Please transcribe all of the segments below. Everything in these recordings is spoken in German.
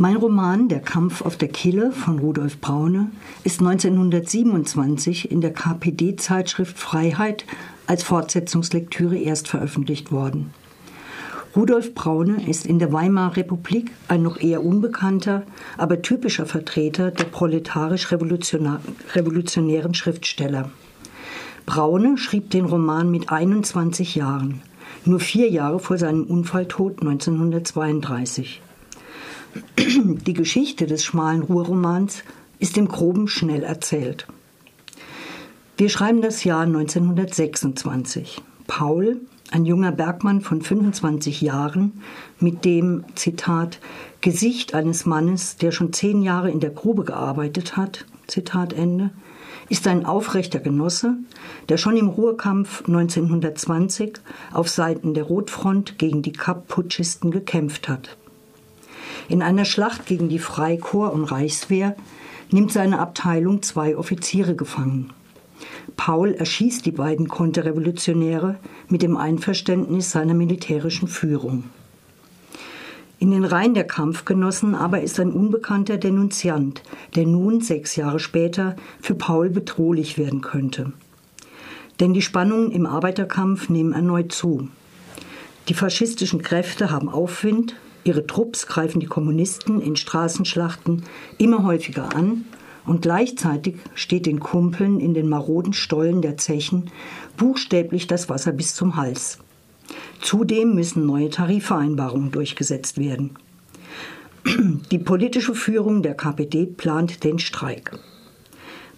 Mein Roman Der Kampf auf der Kille von Rudolf Braune ist 1927 in der KPD-Zeitschrift Freiheit als Fortsetzungslektüre erst veröffentlicht worden. Rudolf Braune ist in der Weimarer Republik ein noch eher unbekannter, aber typischer Vertreter der proletarisch-revolutionären Schriftsteller. Braune schrieb den Roman mit 21 Jahren, nur vier Jahre vor seinem Unfalltod 1932. Die Geschichte des schmalen Ruhrromans ist im Groben schnell erzählt. Wir schreiben das Jahr 1926. Paul, ein junger Bergmann von 25 Jahren, mit dem, Zitat, Gesicht eines Mannes, der schon zehn Jahre in der Grube gearbeitet hat, Zitat Ende, ist ein aufrechter Genosse, der schon im Ruhrkampf 1920 auf Seiten der Rotfront gegen die Kapp-Putschisten gekämpft hat. In einer Schlacht gegen die Freikorps und Reichswehr nimmt seine Abteilung zwei Offiziere gefangen. Paul erschießt die beiden Konterrevolutionäre mit dem Einverständnis seiner militärischen Führung. In den Reihen der Kampfgenossen aber ist ein unbekannter Denunziant, der nun sechs Jahre später für Paul bedrohlich werden könnte. Denn die Spannungen im Arbeiterkampf nehmen erneut zu. Die faschistischen Kräfte haben Aufwind, Ihre Trupps greifen die Kommunisten in Straßenschlachten immer häufiger an und gleichzeitig steht den Kumpeln in den maroden Stollen der Zechen buchstäblich das Wasser bis zum Hals. Zudem müssen neue Tarifvereinbarungen durchgesetzt werden. Die politische Führung der KPD plant den Streik.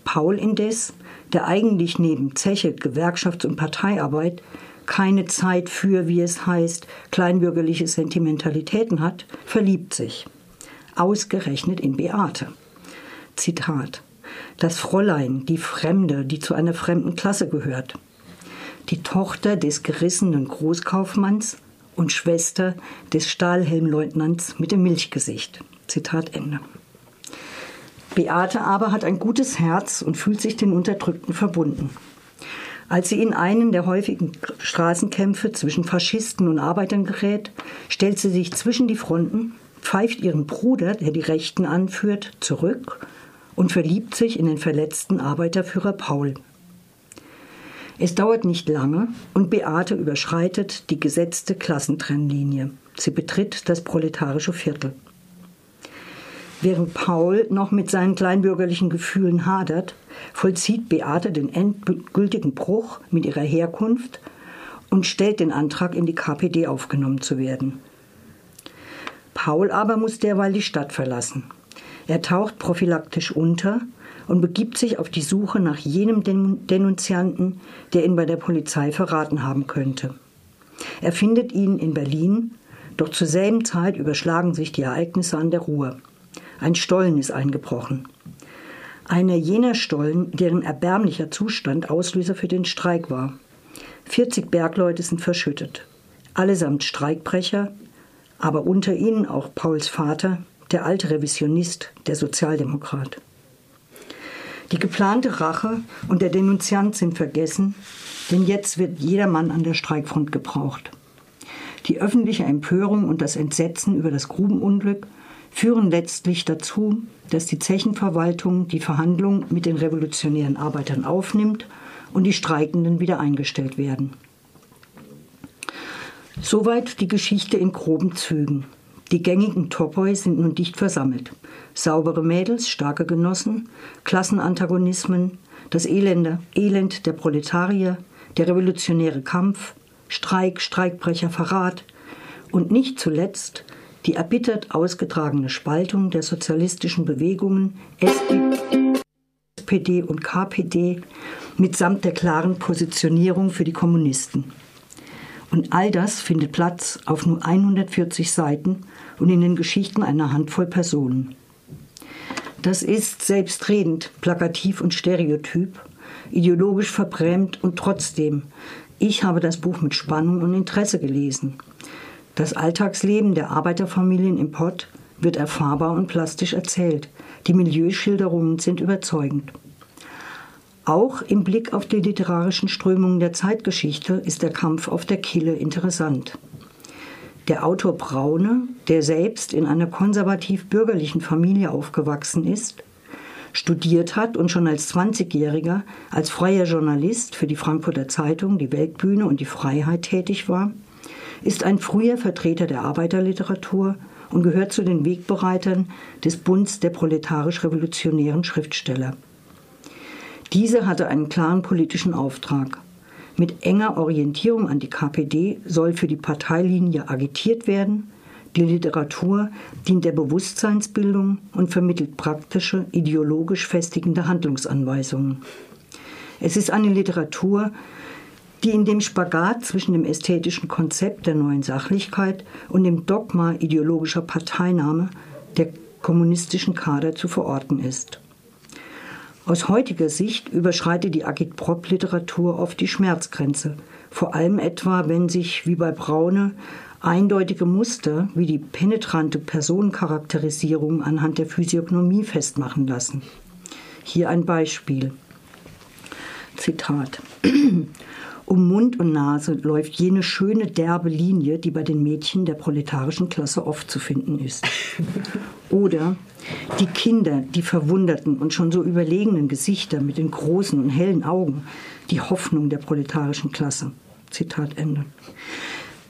Paul indes, der eigentlich neben Zeche, Gewerkschafts- und Parteiarbeit keine Zeit für, wie es heißt, kleinbürgerliche Sentimentalitäten hat, verliebt sich. Ausgerechnet in Beate. Zitat. Das Fräulein, die Fremde, die zu einer fremden Klasse gehört. Die Tochter des gerissenen Großkaufmanns und Schwester des Stahlhelmleutnants mit dem Milchgesicht. Zitat Ende. Beate aber hat ein gutes Herz und fühlt sich den Unterdrückten verbunden. Als sie in einen der häufigen Straßenkämpfe zwischen Faschisten und Arbeitern gerät, stellt sie sich zwischen die Fronten, pfeift ihren Bruder, der die Rechten anführt, zurück und verliebt sich in den verletzten Arbeiterführer Paul. Es dauert nicht lange und Beate überschreitet die gesetzte Klassentrennlinie. Sie betritt das proletarische Viertel. Während Paul noch mit seinen kleinbürgerlichen Gefühlen hadert, vollzieht Beate den endgültigen Bruch mit ihrer Herkunft und stellt den Antrag, in die KPD aufgenommen zu werden. Paul aber muss derweil die Stadt verlassen. Er taucht prophylaktisch unter und begibt sich auf die Suche nach jenem Denunzianten, der ihn bei der Polizei verraten haben könnte. Er findet ihn in Berlin, doch zur selben Zeit überschlagen sich die Ereignisse an der Ruhr. Ein Stollen ist eingebrochen. Einer jener Stollen, deren erbärmlicher Zustand Auslöser für den Streik war. 40 Bergleute sind verschüttet. Allesamt Streikbrecher, aber unter ihnen auch Pauls Vater, der alte Revisionist, der Sozialdemokrat. Die geplante Rache und der Denunziant sind vergessen, denn jetzt wird jeder Mann an der Streikfront gebraucht. Die öffentliche Empörung und das Entsetzen über das Grubenunglück führen letztlich dazu, dass die Zechenverwaltung die Verhandlungen mit den revolutionären Arbeitern aufnimmt und die Streikenden wieder eingestellt werden. Soweit die Geschichte in groben Zügen. Die gängigen Topoi sind nun dicht versammelt. Saubere Mädels, starke Genossen, Klassenantagonismen, das Elende, Elend der Proletarier, der revolutionäre Kampf, Streik, Streikbrecher, Verrat und nicht zuletzt die erbittert ausgetragene Spaltung der sozialistischen Bewegungen SPD und KPD mitsamt der klaren Positionierung für die Kommunisten. Und all das findet Platz auf nur 140 Seiten und in den Geschichten einer Handvoll Personen. Das ist selbstredend, plakativ und stereotyp, ideologisch verbrämt und trotzdem, ich habe das Buch mit Spannung und Interesse gelesen. Das Alltagsleben der Arbeiterfamilien im Pott wird erfahrbar und plastisch erzählt. Die Milieuschilderungen sind überzeugend. Auch im Blick auf die literarischen Strömungen der Zeitgeschichte ist der Kampf auf der Kille interessant. Der Autor Braune, der selbst in einer konservativ-bürgerlichen Familie aufgewachsen ist, studiert hat und schon als 20-Jähriger als freier Journalist für die Frankfurter Zeitung, die Weltbühne und die Freiheit tätig war, ist ein früher Vertreter der Arbeiterliteratur und gehört zu den Wegbereitern des Bunds der proletarisch-revolutionären Schriftsteller. Diese hatte einen klaren politischen Auftrag. Mit enger Orientierung an die KPD soll für die Parteilinie agitiert werden. Die Literatur dient der Bewusstseinsbildung und vermittelt praktische, ideologisch festigende Handlungsanweisungen. Es ist eine Literatur, die in dem Spagat zwischen dem ästhetischen Konzept der neuen Sachlichkeit und dem Dogma ideologischer Parteinahme der kommunistischen Kader zu verorten ist. Aus heutiger Sicht überschreitet die Agitprop-Literatur oft die Schmerzgrenze, vor allem etwa, wenn sich, wie bei Braune, eindeutige Muster wie die penetrante Personencharakterisierung anhand der Physiognomie festmachen lassen. Hier ein Beispiel. Zitat. Um Mund und Nase läuft jene schöne derbe Linie, die bei den Mädchen der proletarischen Klasse oft zu finden ist. Oder die Kinder, die verwunderten und schon so überlegenen Gesichter mit den großen und hellen Augen, die Hoffnung der proletarischen Klasse. Zitat Ende.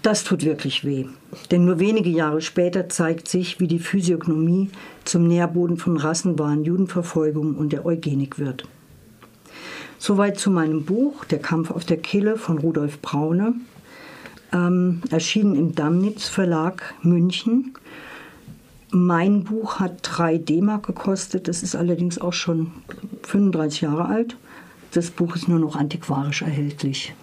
Das tut wirklich weh, denn nur wenige Jahre später zeigt sich, wie die Physiognomie zum Nährboden von Rassenwahn, Judenverfolgung und der Eugenik wird. Soweit zu meinem Buch Der Kampf auf der Kille von Rudolf Braune, ähm, erschienen im Damnitz Verlag München. Mein Buch hat 3 D-Mark gekostet, das ist allerdings auch schon 35 Jahre alt. Das Buch ist nur noch antiquarisch erhältlich.